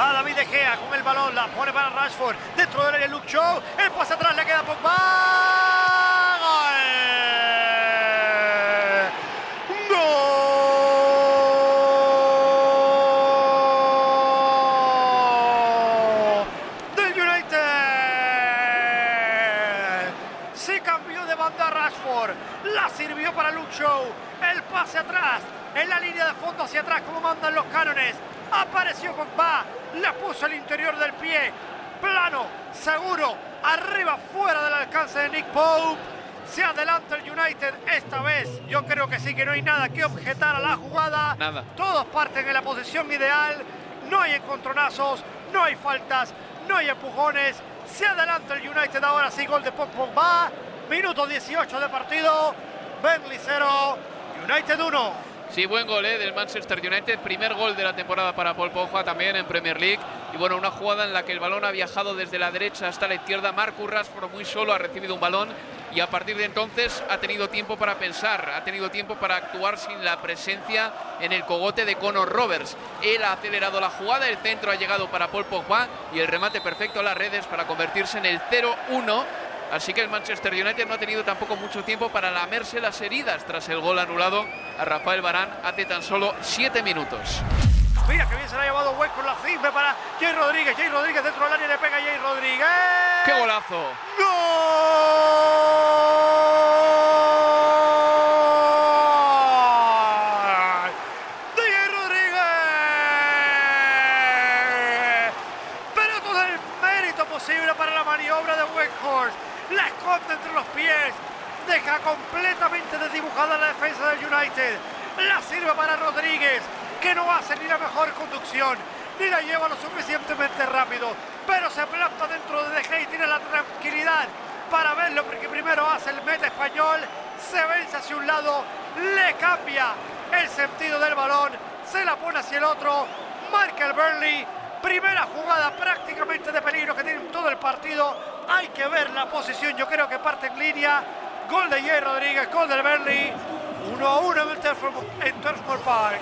Va David De Gea con el balón, la pone para Rashford. Dentro del área Luke Shaw. El pase atrás le queda Pogba. ¡Gol! Del United. Se cambió de banda Rashford. La sirvió para Luke Shaw. El pase atrás. En la línea de fondo hacia atrás, como mandan los cánones. Apareció Pogba, la puso al interior del pie, plano, seguro, arriba, fuera del alcance de Nick Pope. Se adelanta el United esta vez. Yo creo que sí que no hay nada que objetar a la jugada. Nada. Todos parten en la posición ideal. No hay encontronazos, no hay faltas, no hay empujones. Se adelanta el United ahora sí, gol de Pogba. Minuto 18 de partido. Burnley 0, United 1. Sí, buen gol ¿eh? del Manchester United. Primer gol de la temporada para Paul Pogba también en Premier League. Y bueno, una jugada en la que el balón ha viajado desde la derecha hasta la izquierda. Marcus Rashford muy solo ha recibido un balón y a partir de entonces ha tenido tiempo para pensar, ha tenido tiempo para actuar sin la presencia en el cogote de Conor Roberts. Él ha acelerado la jugada, el centro ha llegado para Paul Pogba y el remate perfecto a las redes para convertirse en el 0-1 Así que el Manchester United no ha tenido tampoco mucho tiempo para lamerse las heridas tras el gol anulado a Rafael Barán hace tan solo siete minutos. Mira que bien se la ha llevado West con la cifra para Jay Rodríguez. Jay Rodríguez dentro del área le pega a Jay Rodríguez. ¡Qué golazo! ¡Gol! ¡De Jay Rodríguez! Pero todo el mérito posible para la maniobra de Weghorst. La esconde entre los pies. Deja completamente desdibujada la defensa del United. La sirve para Rodríguez, que no hace ni la mejor conducción, ni la lleva lo suficientemente rápido. Pero se planta dentro de De Gea y tiene la tranquilidad para verlo, porque primero hace el meta español, se vence hacia un lado, le cambia el sentido del balón, se la pone hacia el otro, marca el Burnley. Primera jugada prácticamente de peligro que tiene en todo el partido. Hay que ver la posición, yo creo que parte en línea. Gol de Jay Rodríguez, gol del Burnley. 1 a 1 en el Park.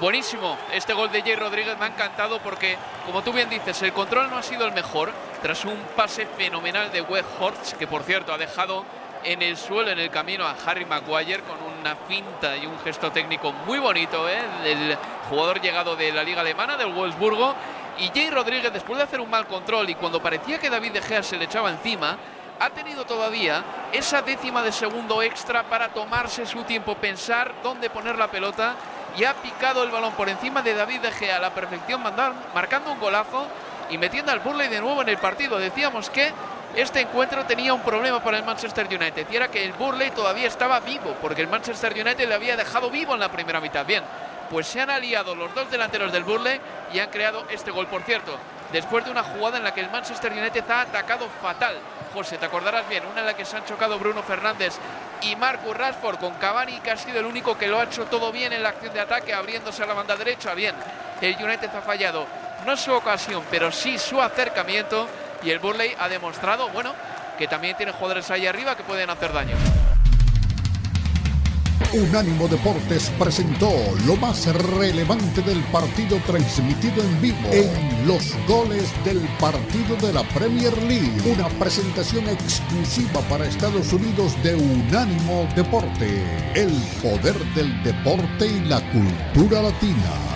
Buenísimo, este gol de Jay Rodríguez me ha encantado porque, como tú bien dices, el control no ha sido el mejor tras un pase fenomenal de Weghorst, que por cierto ha dejado en el suelo, en el camino a Harry Maguire con una finta y un gesto técnico muy bonito ¿eh? del jugador llegado de la liga alemana, del Wolfsburgo. Y Jay Rodríguez, después de hacer un mal control y cuando parecía que David De Gea se le echaba encima, ha tenido todavía esa décima de segundo extra para tomarse su tiempo, pensar dónde poner la pelota y ha picado el balón por encima de David De Gea a la perfección, marcando un golazo y metiendo al Burley de nuevo en el partido. Decíamos que este encuentro tenía un problema para el Manchester United y era que el Burley todavía estaba vivo, porque el Manchester United le había dejado vivo en la primera mitad. Bien, pues se han aliado los dos delanteros del Burley y han creado este gol. Por cierto, después de una jugada en la que el Manchester United ha atacado fatal. José, te acordarás bien, una en la que se han chocado Bruno Fernández y Marcus Rashford con Cavani, que ha sido el único que lo ha hecho todo bien en la acción de ataque, abriéndose a la banda derecha. Bien, el United ha fallado no su ocasión, pero sí su acercamiento y el Burley ha demostrado, bueno, que también tiene jugadores ahí arriba que pueden hacer daño. Unánimo Deportes presentó lo más relevante del partido transmitido en vivo en los goles del partido de la Premier League. Una presentación exclusiva para Estados Unidos de Unánimo Deporte. El poder del deporte y la cultura latina.